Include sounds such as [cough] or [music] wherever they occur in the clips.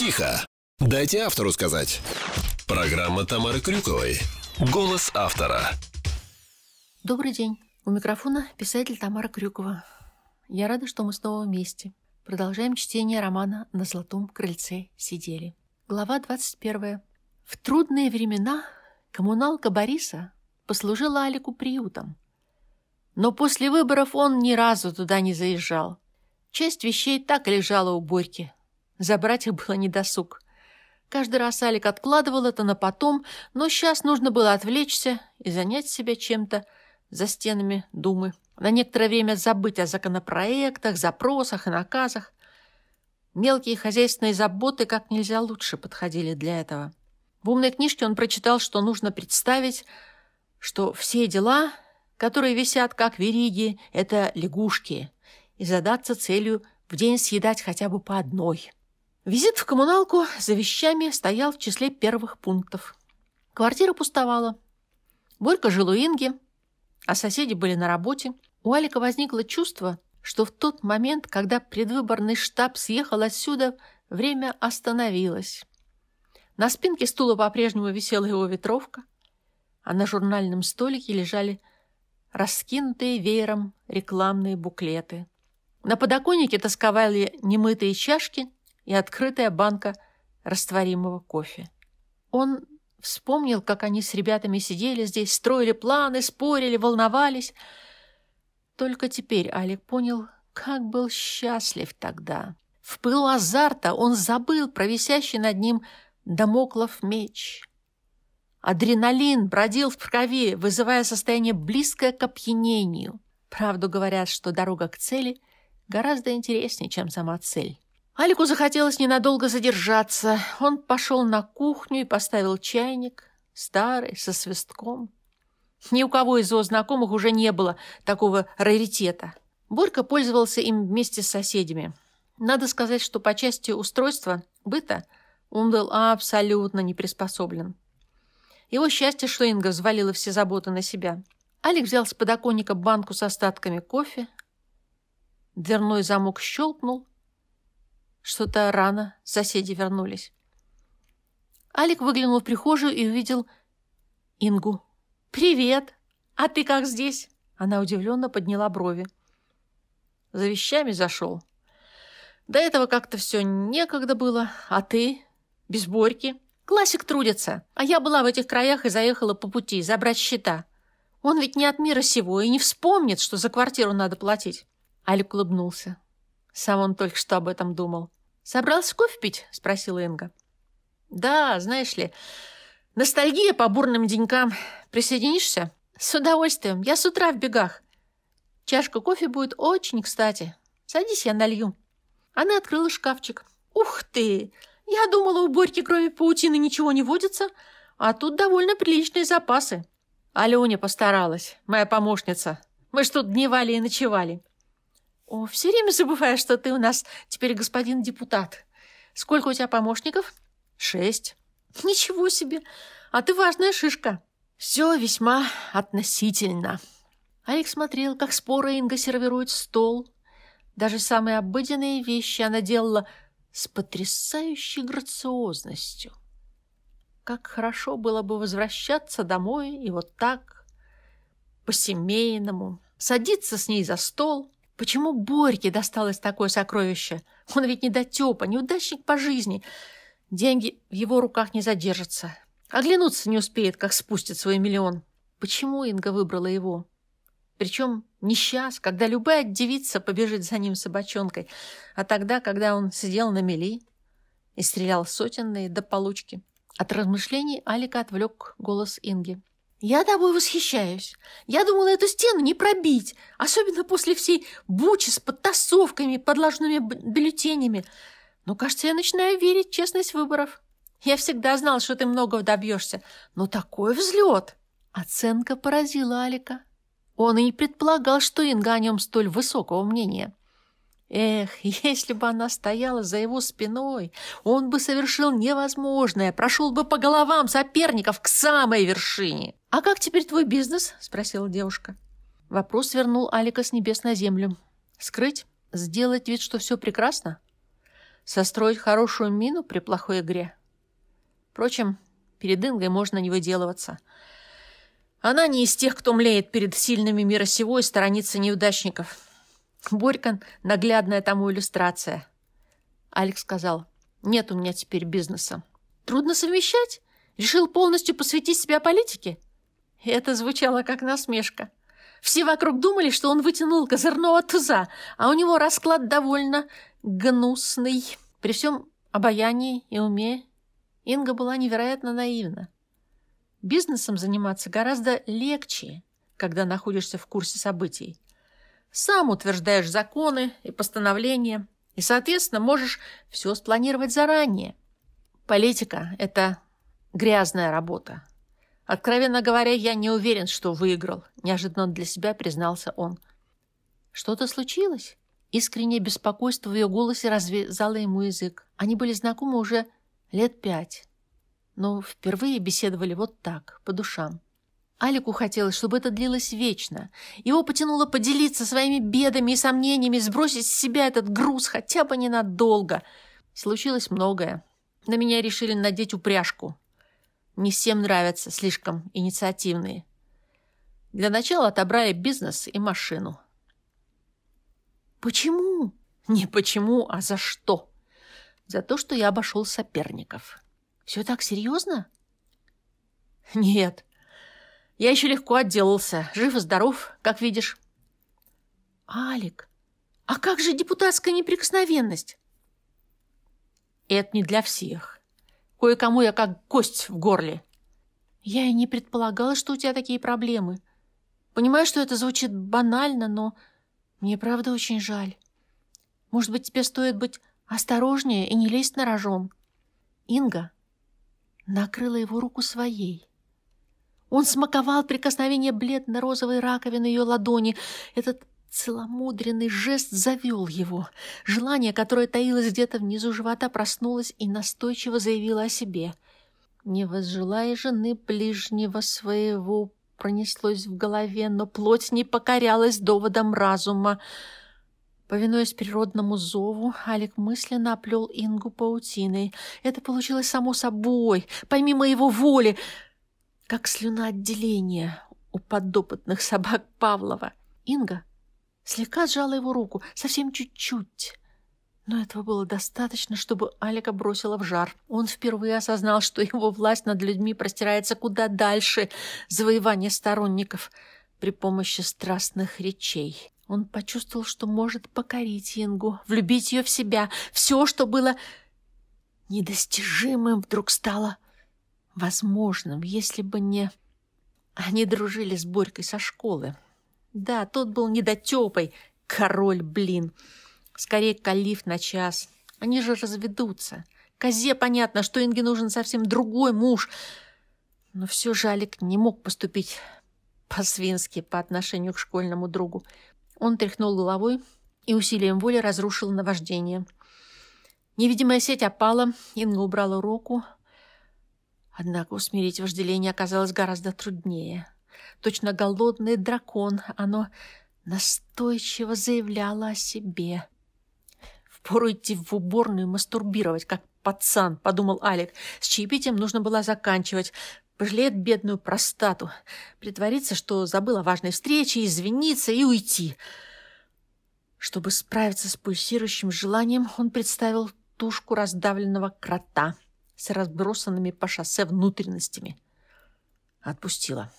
Тихо! Дайте автору сказать. Программа Тамары Крюковой. Голос автора. Добрый день. У микрофона писатель Тамара Крюкова. Я рада, что мы снова вместе. Продолжаем чтение романа «На золотом крыльце сидели». Глава 21. В трудные времена коммуналка Бориса послужила Алику приютом. Но после выборов он ни разу туда не заезжал. Часть вещей так и лежала у Борьки. Забрать их было недосуг. Каждый раз Алик откладывал это на потом, но сейчас нужно было отвлечься и занять себя чем-то за стенами Думы. На некоторое время забыть о законопроектах, запросах и наказах. Мелкие хозяйственные заботы как нельзя лучше подходили для этого. В умной книжке он прочитал, что нужно представить, что все дела, которые висят как вериги, это лягушки, и задаться целью в день съедать хотя бы по одной. Визит в коммуналку за вещами стоял в числе первых пунктов. Квартира пустовала. Борька жил у Инги, а соседи были на работе. У Алика возникло чувство, что в тот момент, когда предвыборный штаб съехал отсюда, время остановилось. На спинке стула по-прежнему висела его ветровка, а на журнальном столике лежали раскинутые веером рекламные буклеты. На подоконнике тосковали немытые чашки и открытая банка растворимого кофе. Он вспомнил, как они с ребятами сидели здесь, строили планы, спорили, волновались. Только теперь Алик понял, как был счастлив тогда. В пылу азарта он забыл про висящий над ним Дамоклов меч. Адреналин бродил в крови, вызывая состояние близкое к опьянению. Правду говорят, что дорога к цели гораздо интереснее, чем сама цель. Алику захотелось ненадолго задержаться. Он пошел на кухню и поставил чайник, старый, со свистком. Ни у кого из его знакомых уже не было такого раритета. Борька пользовался им вместе с соседями. Надо сказать, что по части устройства быта – он был абсолютно не приспособлен. Его счастье, что Инга взвалила все заботы на себя. Алик взял с подоконника банку с остатками кофе. Дверной замок щелкнул. Что-то рано соседи вернулись. Алик выглянул в прихожую и увидел Ингу. «Привет! А ты как здесь?» Она удивленно подняла брови. За вещами зашел. До этого как-то все некогда было. А ты? Без Борьки. Классик трудится. А я была в этих краях и заехала по пути забрать счета. Он ведь не от мира сего и не вспомнит, что за квартиру надо платить. Алик улыбнулся. Сам он только что об этом думал. «Собрался кофе пить?» – спросила Инга. «Да, знаешь ли, ностальгия по бурным денькам. Присоединишься?» «С удовольствием. Я с утра в бегах. Чашка кофе будет очень кстати. Садись, я налью». Она открыла шкафчик. «Ух ты! Я думала, у Борьки кроме паутины ничего не водится, а тут довольно приличные запасы. Аленя постаралась, моя помощница. Мы ж тут дневали и ночевали. О, все время забываю, что ты у нас теперь господин депутат. Сколько у тебя помощников? Шесть. Ничего себе. А ты важная шишка. Все весьма относительно. Алекс смотрел, как споро Инга сервирует стол. Даже самые обыденные вещи она делала с потрясающей грациозностью. Как хорошо было бы возвращаться домой и вот так, по-семейному, садиться с ней за стол. Почему Борьке досталось такое сокровище? Он ведь не дотепа, неудачник по жизни. Деньги в его руках не задержатся. Оглянуться не успеет, как спустит свой миллион. Почему Инга выбрала его? Причем не сейчас, когда любая девица побежит за ним собачонкой, а тогда, когда он сидел на мели и стрелял сотенные до получки. От размышлений Алика отвлек голос Инги. «Я тобой восхищаюсь. Я думала, эту стену не пробить, особенно после всей бучи с подтасовками, подложными бюллетенями. Но, кажется, я начинаю верить в честность выборов. Я всегда знал, что ты многого добьешься. Но такой взлет!» Оценка поразила Алика. Он и не предполагал, что Инга о нем столь высокого мнения. Эх, [laughs] если бы она стояла за его спиной, он бы совершил невозможное, прошел бы по головам соперников к самой вершине. «А как теперь твой бизнес?» – спросила девушка. Вопрос вернул Алика с небес на землю. «Скрыть? Сделать вид, что все прекрасно?» состроить хорошую мину при плохой игре. Впрочем, перед Ингой можно не выделываться. Она не из тех, кто млеет перед сильными мира сего и сторонится неудачников. Борька – наглядная тому иллюстрация. Алекс сказал, нет у меня теперь бизнеса. Трудно совмещать? Решил полностью посвятить себя политике? Это звучало как насмешка. Все вокруг думали, что он вытянул козырного туза, а у него расклад довольно гнусный. При всем обаянии и уме Инга была невероятно наивна. Бизнесом заниматься гораздо легче, когда находишься в курсе событий. Сам утверждаешь законы и постановления, и, соответственно, можешь все спланировать заранее. Политика – это грязная работа. Откровенно говоря, я не уверен, что выиграл, неожиданно для себя признался он. Что-то случилось? Искреннее беспокойство в ее голосе развязало ему язык. Они были знакомы уже лет пять, но впервые беседовали вот так, по душам. Алику хотелось, чтобы это длилось вечно. Его потянуло поделиться своими бедами и сомнениями, сбросить с себя этот груз хотя бы ненадолго. Случилось многое. На меня решили надеть упряжку. Не всем нравятся слишком инициативные. Для начала отобрали бизнес и машину. Почему? Не почему, а за что? За то, что я обошел соперников. Все так серьезно? Нет. Я еще легко отделался. Жив и здоров, как видишь. Алик, а как же депутатская неприкосновенность? Это не для всех. Кое-кому я как кость в горле. Я и не предполагала, что у тебя такие проблемы. Понимаю, что это звучит банально, но мне правда очень жаль. Может быть, тебе стоит быть осторожнее и не лезть на рожон. Инга накрыла его руку своей. Он смаковал прикосновение бледно-розовой раковины ее ладони. Этот целомудренный жест завел его. Желание, которое таилось где-то внизу живота, проснулось и настойчиво заявило о себе. «Не возжелая жены ближнего своего» пронеслось в голове, но плоть не покорялась доводам разума. Повинуясь природному зову, Алик мысленно оплел Ингу паутиной. Это получилось само собой, помимо его воли, как слюноотделение у подопытных собак Павлова. Инга слегка сжала его руку, совсем чуть-чуть. Но этого было достаточно, чтобы Алика бросила в жар. Он впервые осознал, что его власть над людьми простирается куда дальше завоевания сторонников при помощи страстных речей. Он почувствовал, что может покорить Ингу, влюбить ее в себя. Все, что было недостижимым, вдруг стало возможным, если бы не... Они дружили с Борькой со школы. Да, тот был недотепой, король, блин. Скорее, калиф на час. Они же разведутся. Козе понятно, что Инге нужен совсем другой муж. Но все же Алик не мог поступить по-свински по отношению к школьному другу. Он тряхнул головой и усилием воли разрушил наваждение. Невидимая сеть опала, Инга убрала руку. Однако усмирить вожделение оказалось гораздо труднее. Точно голодный дракон, оно настойчиво заявляло о себе. «Впору идти в уборную мастурбировать, как пацан», — подумал Алик. С чаепитием нужно было заканчивать. Пожалеет бедную простату. Притвориться, что забыла важной встрече, извиниться и уйти. Чтобы справиться с пульсирующим желанием, он представил тушку раздавленного крота с разбросанными по шоссе внутренностями. Отпустила.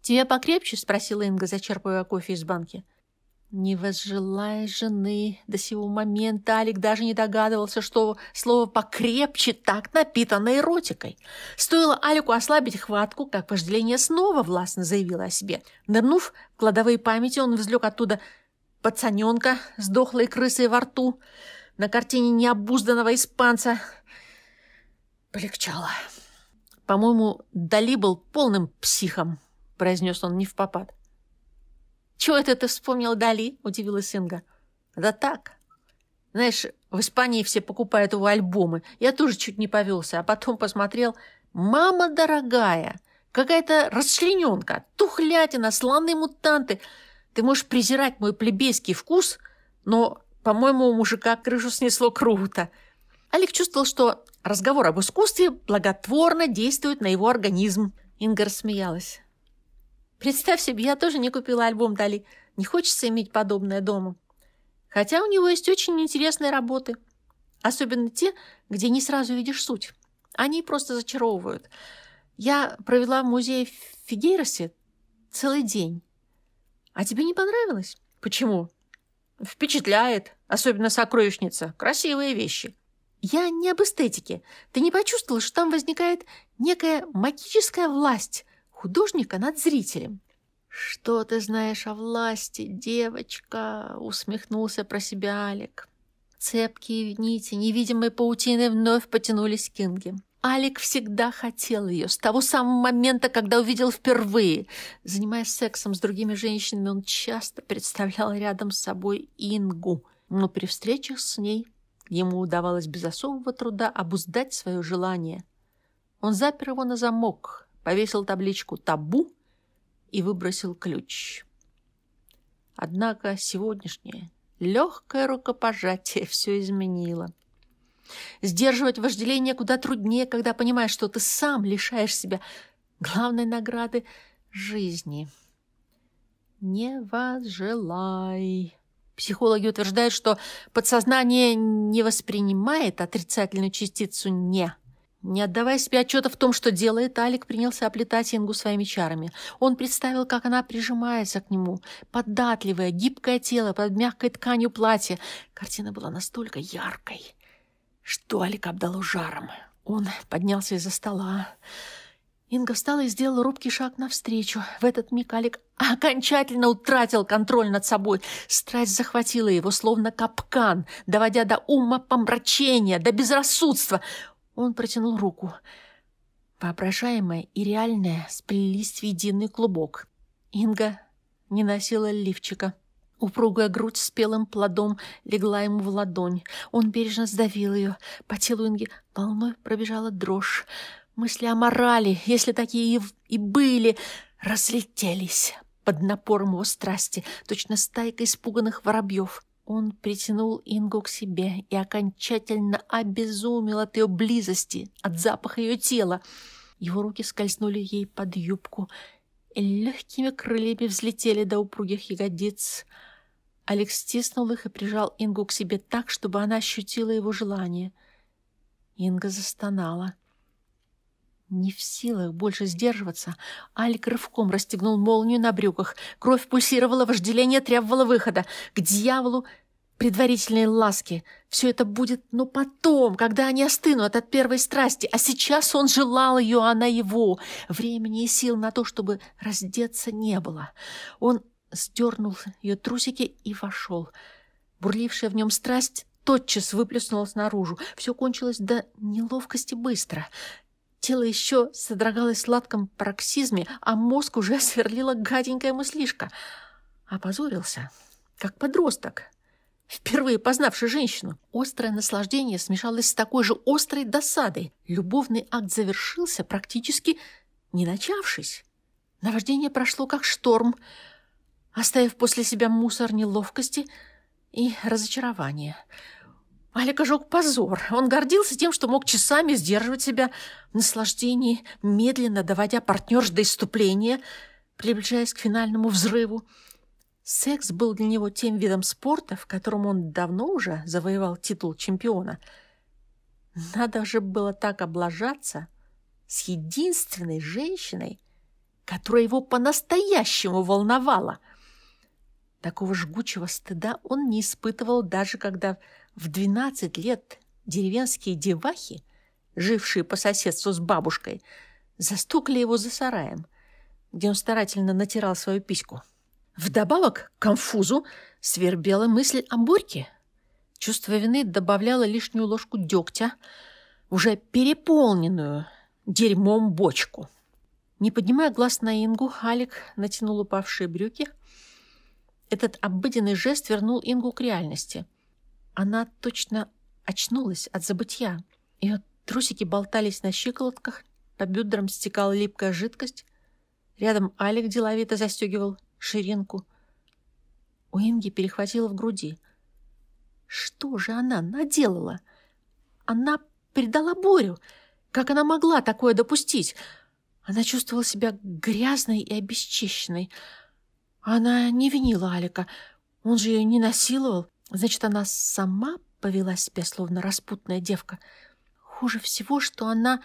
«Тебе покрепче?» — спросила Инга, зачерпывая кофе из банки. — не возжелая жены до сего момента, Алик даже не догадывался, что слово «покрепче» так напитано эротикой. Стоило Алику ослабить хватку, как вожделение снова властно заявило о себе. Нырнув в кладовые памяти, он извлек оттуда пацаненка с дохлой крысой во рту на картине необузданного испанца. Полегчало. «По-моему, Дали был полным психом», — произнес он не в попад. «Чего это ты вспомнил Дали?» – удивилась Инга. «Да так. Знаешь, в Испании все покупают его альбомы. Я тоже чуть не повелся, а потом посмотрел. Мама дорогая, какая-то расчлененка, тухлятина, слоны мутанты. Ты можешь презирать мой плебейский вкус, но, по-моему, у мужика крышу снесло круто. Алик чувствовал, что разговор об искусстве благотворно действует на его организм. Инга рассмеялась. «Представь себе, я тоже не купила альбом Дали. Не хочется иметь подобное дома. Хотя у него есть очень интересные работы. Особенно те, где не сразу видишь суть. Они просто зачаровывают. Я провела в музее в Фигейросе целый день. А тебе не понравилось? Почему? Впечатляет. Особенно сокровищница. Красивые вещи. Я не об эстетике. Ты не почувствовал, что там возникает некая магическая власть художника над зрителем? «Что ты знаешь о власти, девочка?» — усмехнулся про себя Алик. Цепкие нити невидимой паутины вновь потянулись к Инге. Алик всегда хотел ее, с того самого момента, когда увидел впервые. Занимаясь сексом с другими женщинами, он часто представлял рядом с собой Ингу, но при встречах с ней ему удавалось без особого труда обуздать свое желание. Он запер его на замок, повесил табличку «Табу» и выбросил ключ. Однако сегодняшнее легкое рукопожатие [laughs] все изменило. Сдерживать вожделение куда труднее, когда понимаешь, что ты сам лишаешь себя главной награды жизни. Не возжелай. Психологи утверждают, что подсознание не воспринимает отрицательную частицу «не», не отдавая себе отчета в том, что делает, Алик принялся оплетать Ингу своими чарами. Он представил, как она прижимается к нему, податливое, гибкое тело под мягкой тканью платья. Картина была настолько яркой, что Алик обдало жаром. Он поднялся из-за стола. Инга встала и сделала робкий шаг навстречу. В этот миг Алик окончательно утратил контроль над собой. Страсть захватила его, словно капкан, доводя до ума помрачения, до безрассудства. Он протянул руку. Воображаемое и реальное сплелись в единый клубок. Инга не носила лифчика. Упругая грудь с белым плодом легла ему в ладонь. Он бережно сдавил ее. По телу Инги волной пробежала дрожь. Мысли о морали, если такие и были, разлетелись под напором его страсти, точно стайка испуганных воробьев. Он притянул Ингу к себе и окончательно обезумел от ее близости, от запаха ее тела. Его руки скользнули ей под юбку и легкими крыльями взлетели до упругих ягодиц. Алекс стиснул их и прижал Ингу к себе так, чтобы она ощутила его желание. Инга застонала. Не в силах больше сдерживаться, Алик рывком расстегнул молнию на брюках. Кровь пульсировала, вожделение требовало выхода. К дьяволу предварительные ласки. Все это будет, но потом, когда они остынут от первой страсти. А сейчас он желал ее, а она его. Времени и сил на то, чтобы раздеться, не было. Он сдернул ее трусики и вошел. Бурлившая в нем страсть тотчас выплеснулась наружу. Все кончилось до неловкости быстро. Тело еще содрогалось в сладком пароксизме, а мозг уже [laughs] сверлила гаденькая мыслишка. Опозорился, как подросток, впервые познавший женщину. Острое наслаждение смешалось с такой же острой досадой. Любовный акт завершился, практически не начавшись. Наваждение прошло, как шторм, оставив после себя мусор неловкости и разочарования — Алика жег позор. Он гордился тем, что мог часами сдерживать себя в наслаждении, медленно доводя партнерш до иступления, приближаясь к финальному взрыву. Секс был для него тем видом спорта, в котором он давно уже завоевал титул чемпиона. Надо же было так облажаться с единственной женщиной, которая его по-настоящему волновала. Такого жгучего стыда он не испытывал даже когда в 12 лет деревенские девахи, жившие по соседству с бабушкой, застукали его за сараем, где он старательно натирал свою письку. Вдобавок к конфузу свербела мысль о Борьке. Чувство вины добавляло лишнюю ложку дегтя, уже переполненную дерьмом бочку. Не поднимая глаз на Ингу, Алик натянул упавшие брюки. Этот обыденный жест вернул Ингу к реальности – она точно очнулась от забытья. Ее трусики болтались на щиколотках, по бедрам стекала липкая жидкость. Рядом Алик деловито застегивал ширинку. У Инги перехватило в груди. Что же она наделала? она предала Борю. Как она могла такое допустить? Она чувствовала себя грязной и обесчищенной. Она не винила Алика. Он же ее не насиловал. Значит, она сама повела себя, словно распутная девка. Хуже всего, что она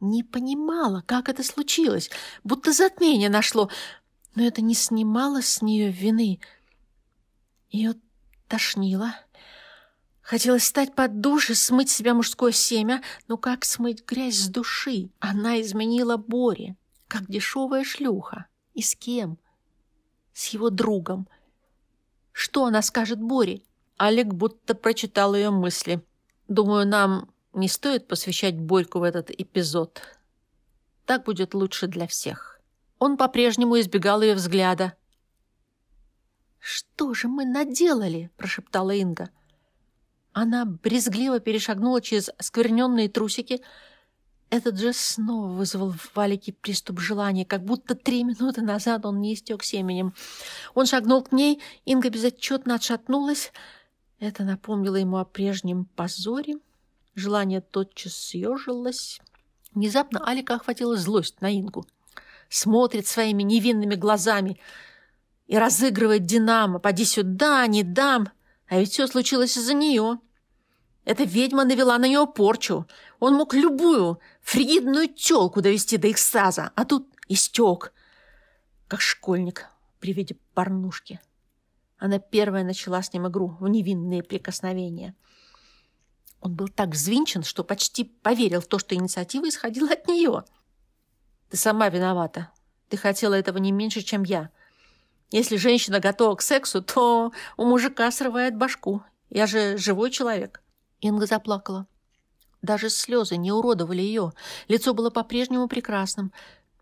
не понимала, как это случилось, будто затмение нашло, но это не снимало с нее вины. Ее тошнило. Хотелось встать под душ и смыть себя мужское семя, но как смыть грязь с души? Она изменила Боре, как дешевая шлюха. И с кем? С его другом. Что она скажет Боре? Олег будто прочитал ее мысли. Думаю, нам не стоит посвящать Борьку в этот эпизод. Так будет лучше для всех. Он по-прежнему избегал ее взгляда. «Что же мы наделали?» – прошептала Инга. Она брезгливо перешагнула через скверненные трусики. Этот же снова вызвал в Валике приступ желания, как будто три минуты назад он не истек семенем. Он шагнул к ней, Инга безотчетно отшатнулась. Это напомнило ему о прежнем позоре. Желание тотчас съежилось. Внезапно Алика охватила злость на Ингу. Смотрит своими невинными глазами и разыгрывает Динамо. «Поди сюда, не дам!» А ведь все случилось из-за нее. Эта ведьма навела на нее порчу. Он мог любую фригидную тёлку довести до экстаза, а тут истек, как школьник при виде порнушки. Она первая начала с ним игру в невинные прикосновения. Он был так взвинчен, что почти поверил в то, что инициатива исходила от нее. «Ты сама виновата. Ты хотела этого не меньше, чем я. Если женщина готова к сексу, то у мужика срывает башку. Я же живой человек». Инга заплакала. Даже слезы не уродовали ее. Лицо было по-прежнему прекрасным.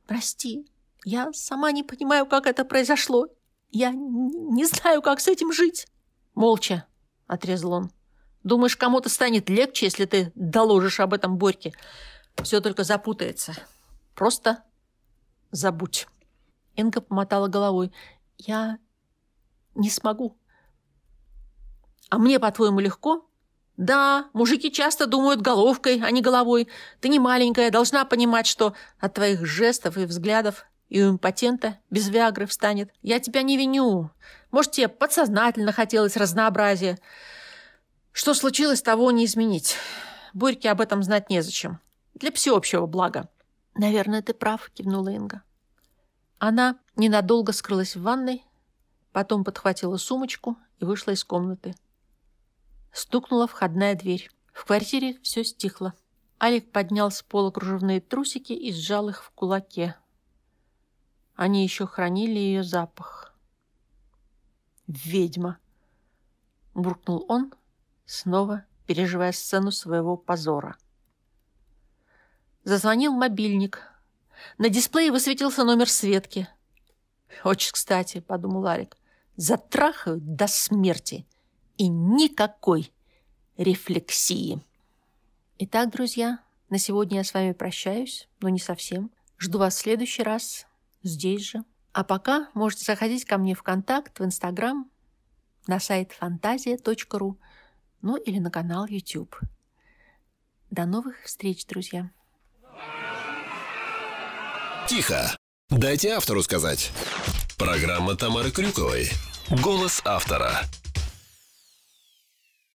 «Прости, я сама не понимаю, как это произошло. Я не знаю, как с этим жить». «Молча», — отрезал он. «Думаешь, кому-то станет легче, если ты доложишь об этом Борьке? Все только запутается. Просто забудь». Инга помотала головой. «Я не смогу». «А мне, по-твоему, легко?» «Да, мужики часто думают головкой, а не головой. Ты не маленькая, должна понимать, что от твоих жестов и взглядов и у импотента без Виагры встанет. Я тебя не виню. Может, тебе подсознательно хотелось разнообразия. Что случилось, того не изменить. Борьке об этом знать незачем. Для всеобщего блага». «Наверное, ты прав», — кивнула Инга. Она ненадолго скрылась в ванной, потом подхватила сумочку и вышла из комнаты. Стукнула входная дверь. В квартире все стихло. Алик поднял с пола кружевные трусики и сжал их в кулаке. Они еще хранили ее запах. «Ведьма!» — буркнул он, снова переживая сцену своего позора. Зазвонил мобильник. На дисплее высветился номер Светки. «Очень кстати», — подумал Алик, — «затрахают до смерти» и никакой рефлексии. Итак, друзья, на сегодня я с вами прощаюсь, но не совсем. Жду вас в следующий раз здесь же. А пока можете заходить ко мне в контакт, в Инстаграм, на сайт фантазия.ру, ну или на канал YouTube. До новых встреч, друзья. Тихо. Дайте автору сказать. Программа Тамары Крюковой. Голос автора.